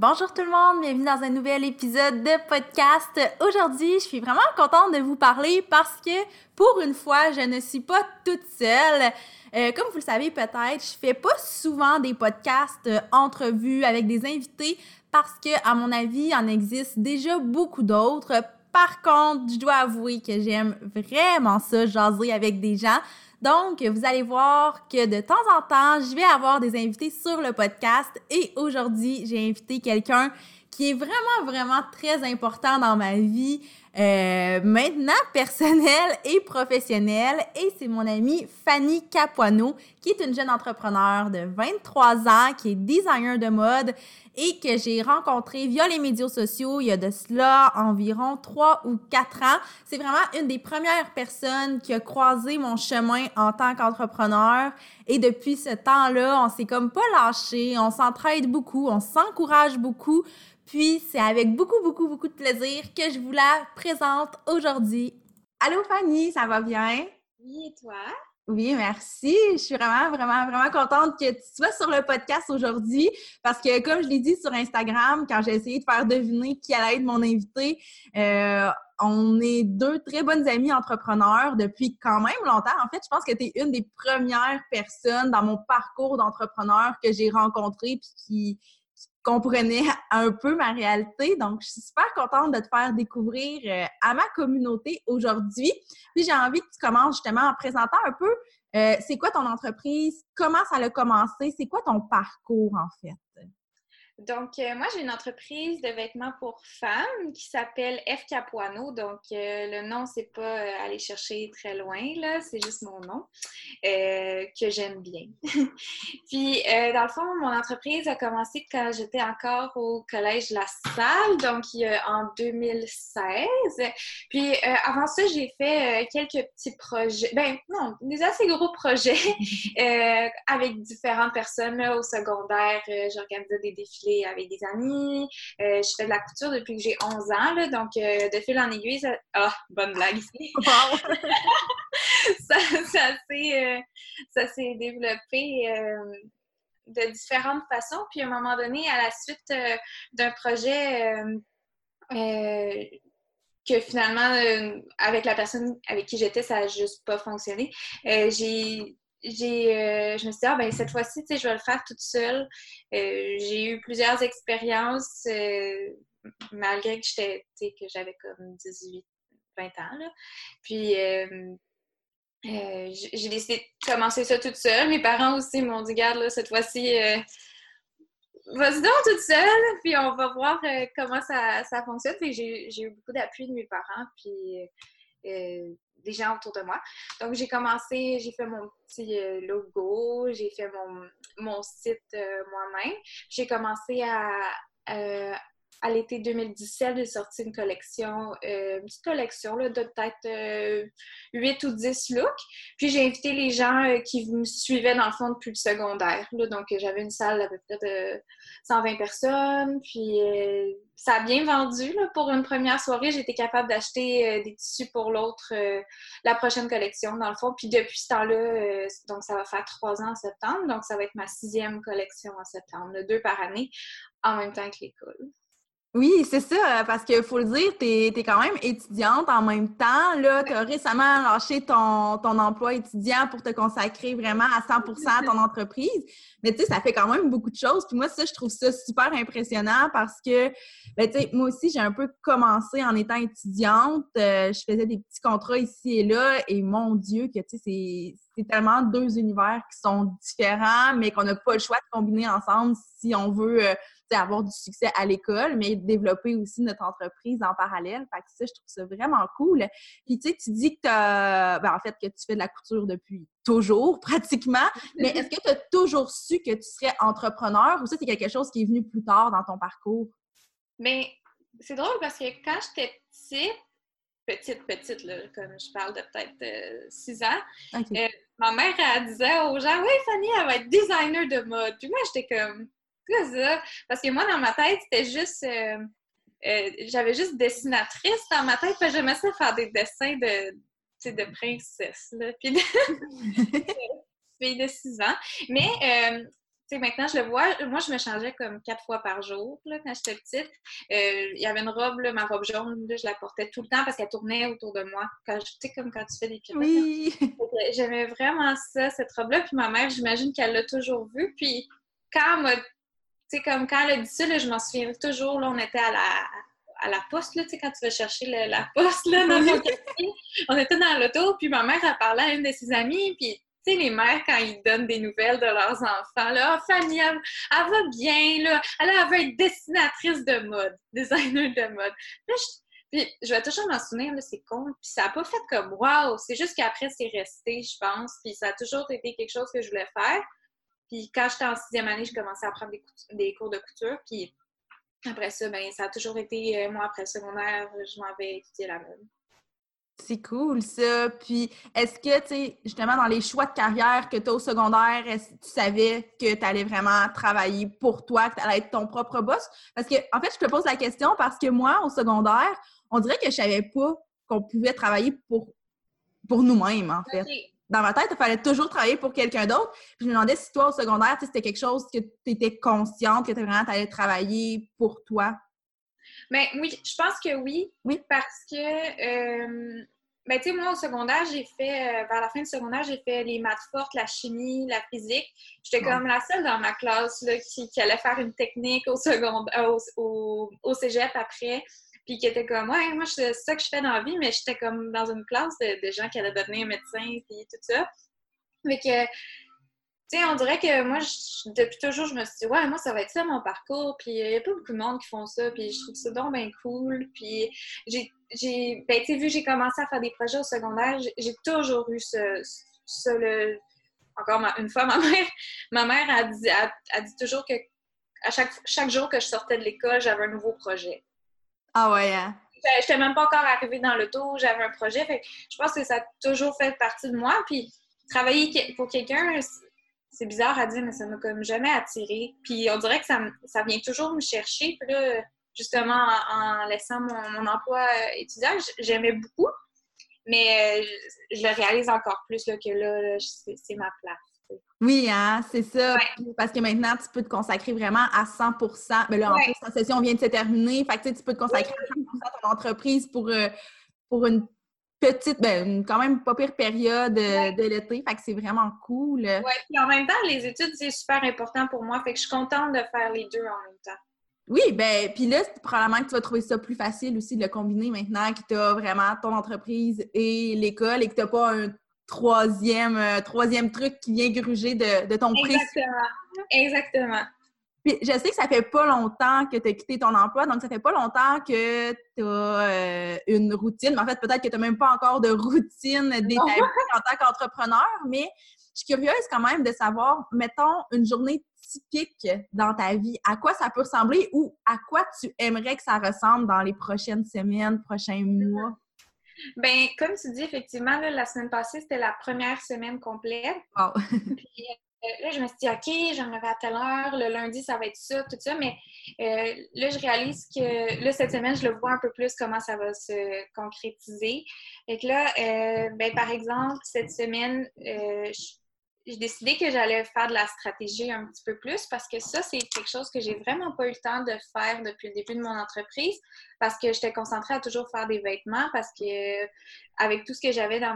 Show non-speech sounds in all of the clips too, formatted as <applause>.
Bonjour tout le monde, bienvenue dans un nouvel épisode de podcast. Aujourd'hui, je suis vraiment contente de vous parler parce que pour une fois, je ne suis pas toute seule. Euh, comme vous le savez peut-être, je fais pas souvent des podcasts euh, entrevues avec des invités parce que, à mon avis, il en existe déjà beaucoup d'autres. Par contre, je dois avouer que j'aime vraiment ça, jaser avec des gens. Donc, vous allez voir que de temps en temps, je vais avoir des invités sur le podcast. Et aujourd'hui, j'ai invité quelqu'un qui est vraiment, vraiment très important dans ma vie, euh, maintenant personnelle <laughs> et professionnelle. Et c'est mon amie Fanny Capuano, qui est une jeune entrepreneur de 23 ans, qui est designer de mode et que j'ai rencontré via les médias sociaux il y a de cela environ trois ou quatre ans. C'est vraiment une des premières personnes qui a croisé mon chemin en tant qu'entrepreneur. Et depuis ce temps-là, on s'est comme pas lâché, on s'entraide beaucoup, on s'encourage beaucoup. Puis c'est avec beaucoup, beaucoup, beaucoup de plaisir que je vous la présente aujourd'hui. Allô Fanny, ça va bien? Oui, et toi? Oui, merci. Je suis vraiment, vraiment, vraiment contente que tu sois sur le podcast aujourd'hui parce que, comme je l'ai dit sur Instagram, quand j'ai essayé de faire deviner qui allait être mon invité, euh, on est deux très bonnes amies entrepreneurs depuis quand même longtemps. En fait, je pense que tu es une des premières personnes dans mon parcours d'entrepreneur que j'ai rencontré puis qui, comprenait un peu ma réalité. Donc, je suis super contente de te faire découvrir euh, à ma communauté aujourd'hui. Puis, j'ai envie que tu commences justement en présentant un peu euh, c'est quoi ton entreprise, comment ça a commencé, c'est quoi ton parcours en fait? Donc, euh, moi, j'ai une entreprise de vêtements pour femmes qui s'appelle F Capuano. Donc, euh, le nom, c'est pas euh, aller chercher très loin, là, c'est juste mon nom que j'aime bien. <laughs> Puis, dans le fond, mon entreprise a commencé quand j'étais encore au collège La Salle, donc en 2016. Puis, avant ça, j'ai fait quelques petits projets, ben non, des assez gros projets <laughs> avec différentes personnes au secondaire. J'organisais des défilés avec des amis. Euh, je fais de la couture depuis que j'ai 11 ans, donc euh, de fil en aiguille, ça... Ah, bonne blague ici! <laughs> <laughs> ça, euh, ça s'est développé de différentes façons. Puis à un moment donné, à la suite d'un projet que finalement, avec la personne avec qui j'étais, ça n'a juste pas fonctionné. j'ai j'ai, euh, je me suis dit, ah, ben, cette fois-ci, je vais le faire toute seule. Euh, j'ai eu plusieurs expériences, euh, malgré que j'étais, que j'avais comme 18, 20 ans. Là. Puis, j'ai décidé de commencer ça toute seule. Mes parents aussi m'ont dit, garde, là, cette fois-ci, vas-y donc toute seule, puis on va voir comment ça, ça fonctionne. j'ai, eu beaucoup d'appui de mes parents, puis des gens autour de moi. Donc, j'ai commencé, j'ai fait mon petit euh, logo, j'ai fait mon, mon site euh, moi-même. J'ai commencé à, euh, à l'été 2017, j'ai sorti une collection, une petite collection là, de peut-être 8 ou 10 looks. Puis j'ai invité les gens qui me suivaient dans le fond depuis le secondaire. Donc j'avais une salle d'à peu près de 120 personnes. Puis ça a bien vendu. Pour une première soirée, j'étais capable d'acheter euh, des tissus pour l'autre, euh, la prochaine collection, dans le fond. Puis depuis ce temps-là, euh, donc ça va faire trois ans en septembre. Donc ça va être ma sixième collection en septembre, deux par année, en même temps que l'école. Oui, c'est ça, parce qu'il faut le dire, tu es, quand même étudiante en même temps. Là, tu as récemment lâché ton, ton, emploi étudiant pour te consacrer vraiment à 100% à ton entreprise. Mais tu sais, ça fait quand même beaucoup de choses. Puis moi, ça, je trouve ça super impressionnant parce que, ben, tu sais, moi aussi, j'ai un peu commencé en étant étudiante. Euh, je faisais des petits contrats ici et là. Et mon Dieu, que tu sais, c'est tellement deux univers qui sont différents, mais qu'on n'a pas le choix de combiner ensemble si on veut. Euh, avoir du succès à l'école, mais développer aussi notre entreprise en parallèle. Fait que ça, je trouve ça vraiment cool. Puis tu sais, tu dis que tu ben, en fait, que tu fais de la couture depuis toujours, <laughs> pratiquement, mais est-ce que tu as toujours su que tu serais entrepreneur ou ça, c'est quelque chose qui est venu plus tard dans ton parcours? Mais c'est drôle parce que quand j'étais petite, petite, petite, là, comme je parle de peut-être 6 ans, ma mère, elle disait aux gens, oui, Fanny, elle va être designer de mode. Puis moi, j'étais comme, quoi ça? Parce que moi, dans ma tête, c'était juste. J'avais juste dessinatrice dans ma tête, puis j'aimais ça faire des dessins de, de princesse, là, puis de... fille <laughs> de 6 ans. Mais, euh, sais, maintenant, je le vois, moi, je me changeais comme quatre fois par jour, là, quand j'étais petite. Euh, il y avait une robe, là, ma robe jaune, là, je la portais tout le temps parce qu'elle tournait autour de moi. Tu sais, comme quand tu fais des pirouettes. Oui! <laughs> J'aimais vraiment ça, cette robe-là. Puis ma mère, j'imagine qu'elle l'a toujours vue. Puis quand elle tu sais, comme quand elle a dit ça, là, je m'en souviens toujours, là, on était à la, à la poste, là, tu sais, quand tu vas chercher la poste, là, dans mon quartier. On était dans l'auto, puis ma mère, a parlé à une de ses amies, puis tu sais, les mères, quand ils donnent des nouvelles de leurs enfants, là, oh, Fanny, elle, va bien, elle, elle veut être dessinatrice de mode, <laughs> designer de mode. Je, puis, je vais toujours m'en souvenir, là, c'est con. Puis ça n'a pas fait comme wow, c'est juste qu'après, c'est resté, je pense. Puis ça a toujours été quelque chose que je voulais faire. Puis quand j'étais en sixième année, je commençais à prendre des, des cours de couture. Puis après ça, ben, ça a toujours été, euh, moi, après secondaire, je m'en vais étudier la mode. C'est cool, ça. Puis, est-ce que, tu sais, justement, dans les choix de carrière que tu as au secondaire, est-ce que tu savais que tu allais vraiment travailler pour toi, que tu allais être ton propre boss? Parce que, en fait, je te pose la question parce que moi, au secondaire, on dirait que je savais pas qu'on pouvait travailler pour, pour nous-mêmes, en fait dans ma tête, il fallait toujours travailler pour quelqu'un d'autre. Puis je me demandais si toi, au secondaire, c'était quelque chose que tu étais consciente, que tu vraiment allais travailler pour toi. Mais ben, oui, je pense que oui. Oui. Parce que, euh, ben, tu sais, moi, au secondaire, j'ai fait, euh, vers la fin du secondaire, j'ai fait les maths fortes, la chimie, la physique. J'étais comme la seule dans ma classe là, qui, allait faire une technique au, secondaire, au, au cégep après puis qui était comme, ouais, moi, c'est ça que je fais dans la vie, mais j'étais comme dans une classe de, gens qui allaient devenir médecins, puis tout ça. Mais que, sais, on dirait que moi, depuis toujours, je me suis dit, ouais, moi, ça va être ça mon parcours, puis il n'y a pas beaucoup de monde qui font ça, puis je trouve ça donc bien cool. Puis j'ai, j'ai ben, tu sais, vu que j'ai commencé à faire des projets au secondaire, j'ai toujours eu ce, ce le... encore une fois, ma mère, <laughs> ma mère a dit, a, dit toujours que à chaque, chaque jour que je sortais de l'école, j'avais un nouveau projet. Ah ouais, hein? Je n'étais même pas encore arrivée dans le tour, j'avais un projet. Fait je pense que ça a toujours fait partie de moi. Puis travailler pour quelqu'un, c'est bizarre à dire, mais ça m'a comme jamais attiré. Puis on dirait que ça, ça vient toujours me chercher. Puis là, justement, en, laissant mon, emploi euh, étudiant, j'aimais beaucoup. Mais euh, je, le réalise encore plus là, que là c'est ma place. Oui, hein, c'est ça. Parce que maintenant, tu peux te consacrer vraiment à 100% Mais là, en plus, ta session vient de se terminer. Fait que tu peux te consacrer à 100 à ton entreprise pour, euh, pour une petite, ben, quand même pas pire période euh, de l'été. Fait que c'est vraiment cool. Oui, puis en même temps, les études, c'est super important pour moi. Fait que je suis contente de faire les deux en même temps. Oui, ben, puis là, probablement que tu vas trouver ça plus facile aussi de le combiner maintenant que tu as vraiment ton entreprise et l'école et que tu n'as pas un troisième, euh, troisième truc qui vient gruger de, de ton prix. Exactement. Exactement. Puis je sais que ça fait pas longtemps que tu as quitté ton emploi, donc ça fait pas longtemps que tu as euh, une routine. Mais en fait, peut-être que tu n'as même pas encore de routine détaillée en tant qu'entrepreneur, mais je suis curieuse quand même de savoir, mettons, une journée typique dans ta vie, à quoi ça peut ressembler ou à quoi tu aimerais que ça ressemble dans les prochaines semaines, prochains mois? Ben, comme tu dis, effectivement, la semaine passée, c'était la première semaine complète. <laughs> Puis, euh, là, je me suis dit, OK, j'en avais à telle heure. Le lundi, ça va être ça, tout ça. Mais euh, là, je réalise que là, cette semaine, je le vois un peu plus comment ça va se concrétiser. Et que là, euh, ben, par exemple, cette semaine, j'ai décidé que j'allais faire de la stratégie un petit peu plus parce que ça, c'est quelque chose que j'ai vraiment pas eu le temps de faire depuis le début de mon entreprise parce que j'étais concentrée à toujours faire des vêtements parce que avec tout ce que j'avais dans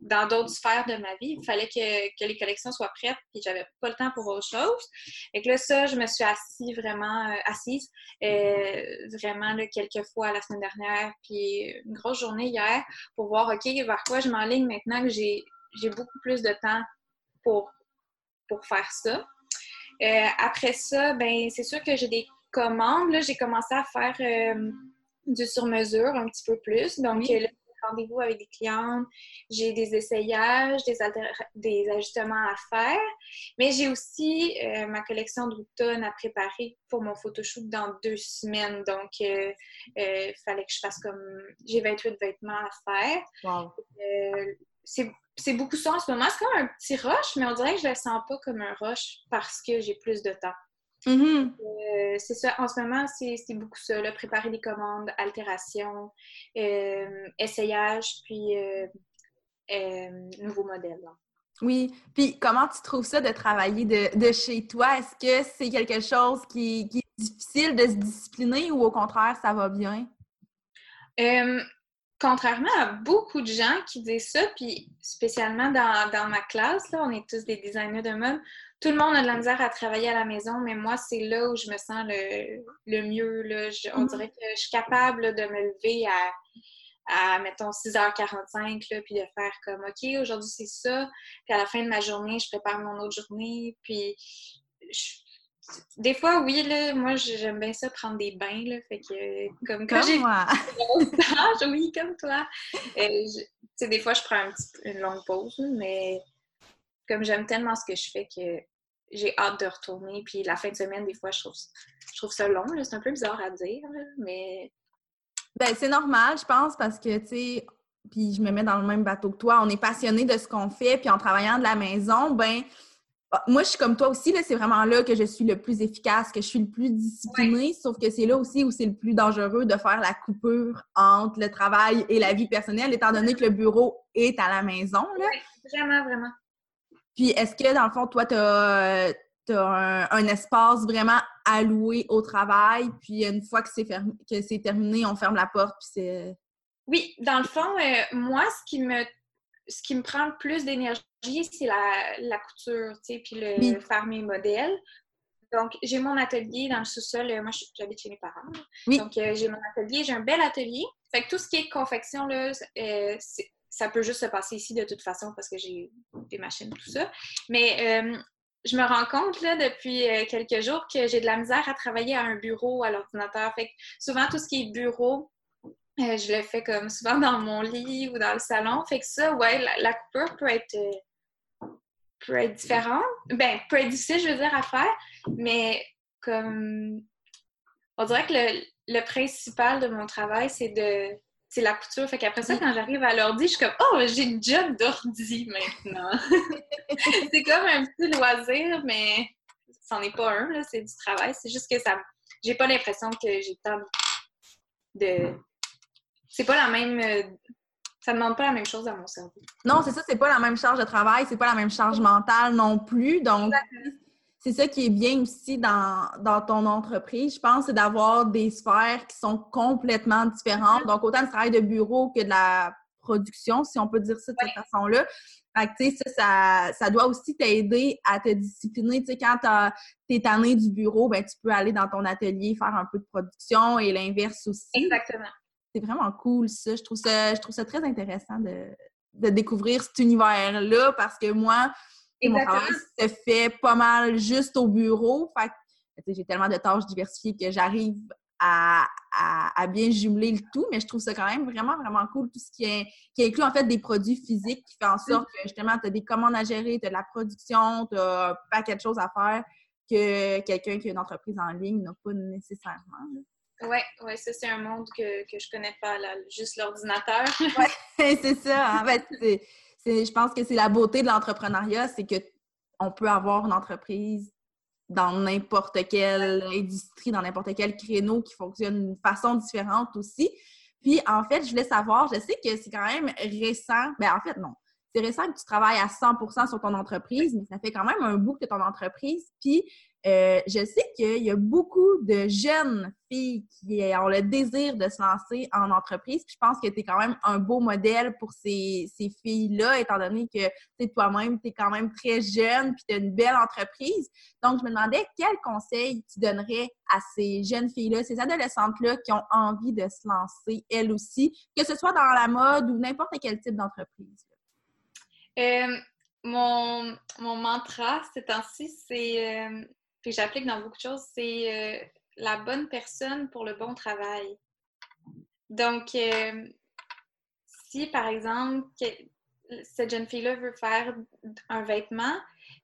dans d'autres sphères de ma vie, il fallait que, les collections soient prêtes, puis j'avais pas le temps pour autre chose. Et que là, ça, je me suis assise vraiment, euh, assise euh, vraiment quelques fois la semaine dernière, puis une grosse journée hier, pour voir, OK, vers quoi je m'enligne maintenant que j'ai beaucoup plus de temps pour, pour faire ça. Euh, après ça, ben c'est sûr que j'ai des commandes. Là, j'ai commencé à faire du sur-mesure un petit peu plus. Donc, là, rendez-vous avec des clientes, j'ai des essayages, des, des ajustements à faire, mais j'ai aussi euh, ma collection d'automne à préparer pour mon photoshoot dans deux semaines. Donc, il fallait que je fasse comme... J'ai 28 vêtements à faire. Wow. c'est beaucoup ça en ce moment. C'est comme un petit rush, mais on dirait que je le sens pas comme un rush parce que j'ai plus de temps. Mm-hmm. Euh, c'est ça, en ce moment, c'est beaucoup ça, là, préparer des commandes, altération, euh, essayage, puis euh, nouveau modèle. Oui, puis comment tu trouves ça de travailler de, chez toi? Est-ce que c'est quelque chose qui, qui, est difficile de se discipliner ou au contraire, ça va bien? contrairement à beaucoup de gens qui disent ça, puis spécialement dans, dans ma classe, là, on est tous des designers de mode, tout le monde a de la misère à travailler à la maison, mais moi, c'est là où je me sens le, mieux. Là. on mm-hmm. dirait que je suis capable de me lever à, à mettons, 6h45, là, puis de faire comme, OK, aujourd'hui, c'est ça. Puis à la fin de ma journée, je prépare mon autre journée. Puis des fois, oui, là, moi, j'aime bien ça, prendre des bains, là, fait que, comme quand j'ai... <laughs> oui, comme toi. Euh, sais, des fois, je prends une longue pause, mais comme j'aime tellement ce que je fais que j'ai hâte de retourner. Puis la fin de semaine, des fois, je trouve, je trouve ça long. C'est un peu bizarre à dire, mais. Ben, c'est normal, je pense, parce que, tu sais, puis je me mets dans le même bateau que toi, on est passionné de ce qu'on fait, puis en travaillant de la maison, ben ah, moi, je suis comme toi aussi, c'est vraiment là que je suis le plus efficace, que je suis le plus disciplinée, sauf que c'est là aussi où c'est le plus dangereux de faire la coupure entre le travail et la vie personnelle, étant donné que le bureau est à la maison. Là. vraiment, vraiment. Puis est-ce que, dans le fond, toi, tu as, un, espace vraiment alloué au travail, puis une fois que c'est que c'est terminé, on ferme la porte, puis c'est... Oui, dans le fond, euh, moi, ce qui me ce qui me prend le plus d'énergie, c'est la, couture, tu sais, puis le faire mes modèles. Donc, j'ai mon atelier dans le sous-sol. Moi, j'habite chez mes parents. Donc, euh, j'ai mon atelier. J'ai un bel atelier. Fait que tout ce qui est confection, là, euh, ça peut juste se passer ici de toute façon parce que j'ai des machines, tout ça. Mais euh, je me rends compte là, depuis euh, quelques jours que j'ai de la misère à travailler à un bureau, à l'ordinateur. Fait que souvent, tout ce qui est bureau, euh, je le fais comme souvent dans mon lit ou dans le salon. Fait que ça, ouais, la, coupure peut être, peut être différente. Ben, peut être difficile, je veux dire, à faire, mais comme on dirait que le, le principal de mon travail, c'est de c'est la couture. Fait qu'après ça, quand j'arrive à l'ordi, je suis comme Oh, j'ai une job d'ordi maintenant. <laughs> c'est comme un petit loisir, mais c'en est pas un, là, c'est du travail. C'est juste que ça. J'ai pas l'impression que j'ai tant de. C'est pas la même. Euh, ça demande pas la même chose à mon cerveau. Non, c'est ça, c'est pas la même charge de travail, c'est pas la même charge mentale non plus. Donc, c'est ça qui est bien aussi dans, ton entreprise, je pense, c'est d'avoir des sphères qui sont complètement différentes. Donc, autant le travail de bureau que de la production, si on peut dire ça de cette façon-là. Fait que, tu sais, ça, ça, doit aussi t'aider à te discipliner. Tu sais, quand t'es tanné du bureau, ben, tu peux aller dans ton atelier faire un peu de production et l'inverse aussi. Exactement. C'est vraiment cool, ça. Je trouve ça, je trouve ça très intéressant de, de découvrir cet univers-là parce que moi, mon travail se fait pas mal juste au bureau. Fait j'ai tellement de tâches diversifiées que j'arrive à, bien jumeler le tout, mais je trouve ça quand même vraiment, vraiment cool, tout ce qui, est, qui inclut en fait des produits physiques qui fait en sorte que justement, tu as des commandes à gérer, tu as de la production, tu as un paquet de choses à faire que quelqu'un qui a une entreprise en ligne n'a pas nécessairement. Oui, ouais, ça c'est un monde que, que je connais pas, là, juste l'ordinateur. oui, <laughs> c'est ça. En fait, je pense que c'est la beauté de l'entrepreneuriat, c'est que on peut avoir une entreprise dans n'importe quelle industrie, dans n'importe quel créneau qui fonctionne d'une façon différente aussi. Puis, en fait, je voulais savoir, je sais que c'est quand même récent, mais ben, en fait, non. C'est récent que tu travailles à 100 sur ton entreprise, mais ça fait quand même un bout que ton entreprise. Puis, euh, je sais qu'il y a beaucoup de jeunes filles qui ont le désir de se lancer en entreprise. Puis je pense que tu es quand même un beau modèle pour ces, filles-là, étant donné que toi-même, tu es quand même très jeune puis tu as une belle entreprise. Donc, je me demandais quel conseil tu donnerais à ces jeunes filles-là, ces adolescentes-là qui ont envie de se lancer elles aussi, que ce soit dans la mode ou n'importe quel type d'entreprise. Euh, mon, mantra ces temps-ci, c'est euh, puis j'applique dans beaucoup de choses, c'est euh, la bonne personne pour le bon travail. Donc, euh, si, par exemple, cette jeune fille-là veut faire un vêtement,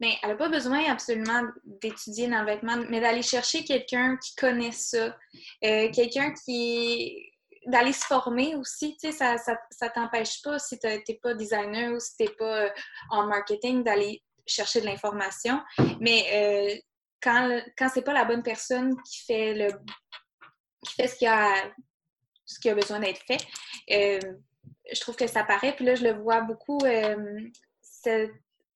mais elle n'a pas besoin absolument d'étudier dans le vêtement, mais d'aller chercher quelqu'un qui connaît ça, euh, quelqu'un qui d'aller se former aussi, tu sais, ça, ça, t'empêche pas, si tu n'es pas designer ou si tu n'es pas euh, en marketing, d'aller chercher de l'information. Mais euh, quand, quand c'est pas la bonne personne qui fait le qui fait ce qui a ce qui a besoin d'être fait, je trouve que ça paraît. Puis là, je le vois beaucoup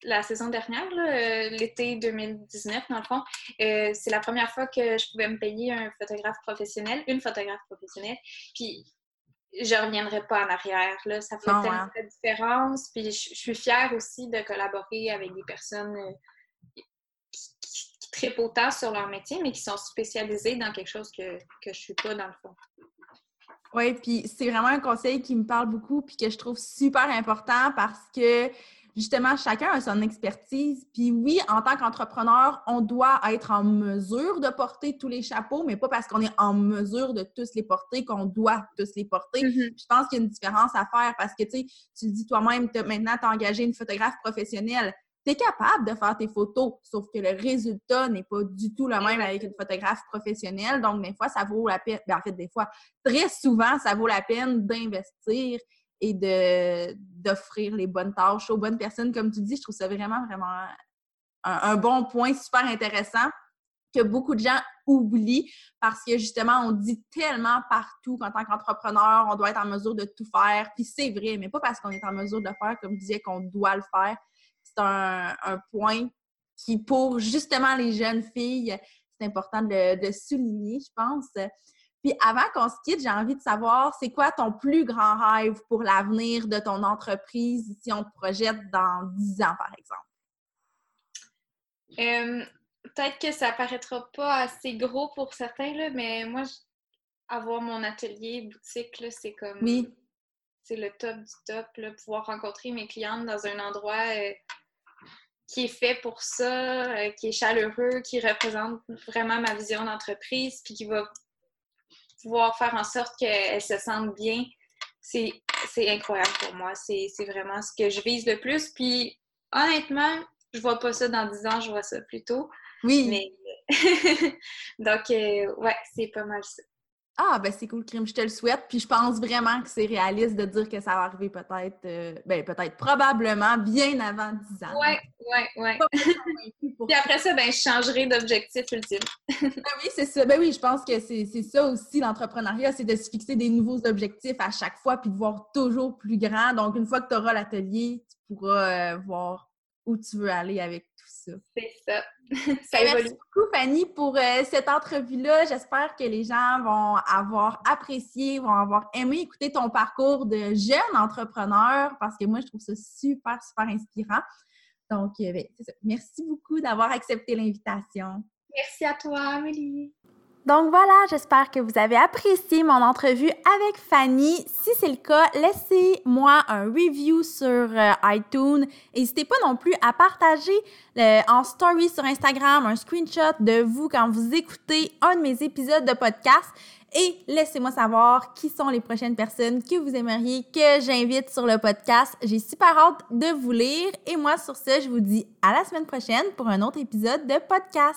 la saison dernière, euh, l'été 2019, dans le fond, euh, c'est la première fois que je pouvais me payer un photographe professionnel, une photographe professionnelle. Puis je reviendrai pas en arrière. Là. Ça fait tellement de différence. Puis je, suis fière aussi de collaborer avec des personnes euh, qui, qui, autant sur leur métier, mais qui sont spécialisées dans quelque chose que, que je suis pas dans le fond. Oui, puis c'est vraiment un conseil qui me parle beaucoup puis que je trouve super important parce que justement, chacun a son expertise. Puis oui, en tant qu'entrepreneur, on doit être en mesure de porter tous les chapeaux, mais pas parce qu'on est en mesure de tous les porter qu'on doit tous les porter. Mm-hmm. Je pense qu'il y a une différence à faire parce que, tu sais, tu le dis toi-même, maintenant, tu as engagé une photographe professionnelle. Tu es capable de faire tes photos, sauf que le résultat n'est pas du tout le même avec une photographe professionnelle. Donc, des fois, ça vaut la peine, ben, en fait, des fois, très souvent, ça vaut la peine d'investir et d'offrir les bonnes tâches aux bonnes personnes. Comme tu dis, je trouve ça vraiment, vraiment un, bon point super intéressant que beaucoup de gens oublient parce que justement, on dit tellement partout qu'en tant qu'entrepreneur, on doit être en mesure de tout faire. Puis c'est vrai, mais pas parce qu'on est en mesure de le faire, comme je disais, qu'on doit le faire. C'est un, point qui, pour justement les jeunes filles, c'est important de, de souligner, je pense. Puis avant qu'on se quitte, j'ai envie de savoir, c'est quoi ton plus grand rêve pour l'avenir de ton entreprise si on te projette dans 10 ans, par exemple? Euh, peut-être que ça paraîtra pas assez gros pour certains, là, mais moi, avoir mon atelier boutique, c'est comme... Oui. C'est le top du top, là, pouvoir rencontrer mes clientes dans un endroit... Euh, qui est fait pour ça, euh, qui est chaleureux, qui représente vraiment ma vision d'entreprise, puis qui va pouvoir faire en sorte qu'elle se sente bien, c'est incroyable pour moi. C'est vraiment ce que je vise le plus. Puis honnêtement, je vois pas ça dans 10 ans, je vois ça plus tôt. Oui. Mais <laughs> donc, euh, ouais, c'est pas mal ça. Ah, ben c'est cool, Crime, je te le souhaite. Puis je pense vraiment que c'est réaliste de dire que ça va arriver peut-être, euh, ben peut-être probablement bien avant 10 ans. Ouais, ouais, ouais. <laughs> Puis après ça, ben je changerai d'objectif ultime. <laughs> ben oui, c'est ça. Ben oui, je pense que c'est ça aussi l'entrepreneuriat, c'est de se fixer des nouveaux objectifs à chaque fois puis de voir toujours plus grand. Donc, une fois que tu auras l'atelier, tu pourras euh, voir où tu veux aller avec tout ça. C'est ça. <laughs> ça ben, Merci beaucoup, Fanny, pour euh, cette entrevue-là. J'espère que les gens vont avoir apprécié, vont avoir aimé écouter ton parcours de jeune entrepreneur parce que moi, je trouve ça super, super inspirant. Donc, merci beaucoup d'avoir accepté l'invitation. Merci à toi, Amélie. Donc voilà, j'espère que vous avez apprécié mon entrevue avec Fanny. Si c'est le cas, laissez-moi un review sur euh, iTunes. N'hésitez pas non plus à partager euh, en story sur Instagram un screenshot de vous quand vous écoutez un de mes épisodes de podcast. Et laissez-moi savoir qui sont les prochaines personnes que vous aimeriez que j'invite sur le podcast. J'ai super hâte de vous lire. Et moi, sur ce, je vous dis à la semaine prochaine pour un autre épisode de podcast.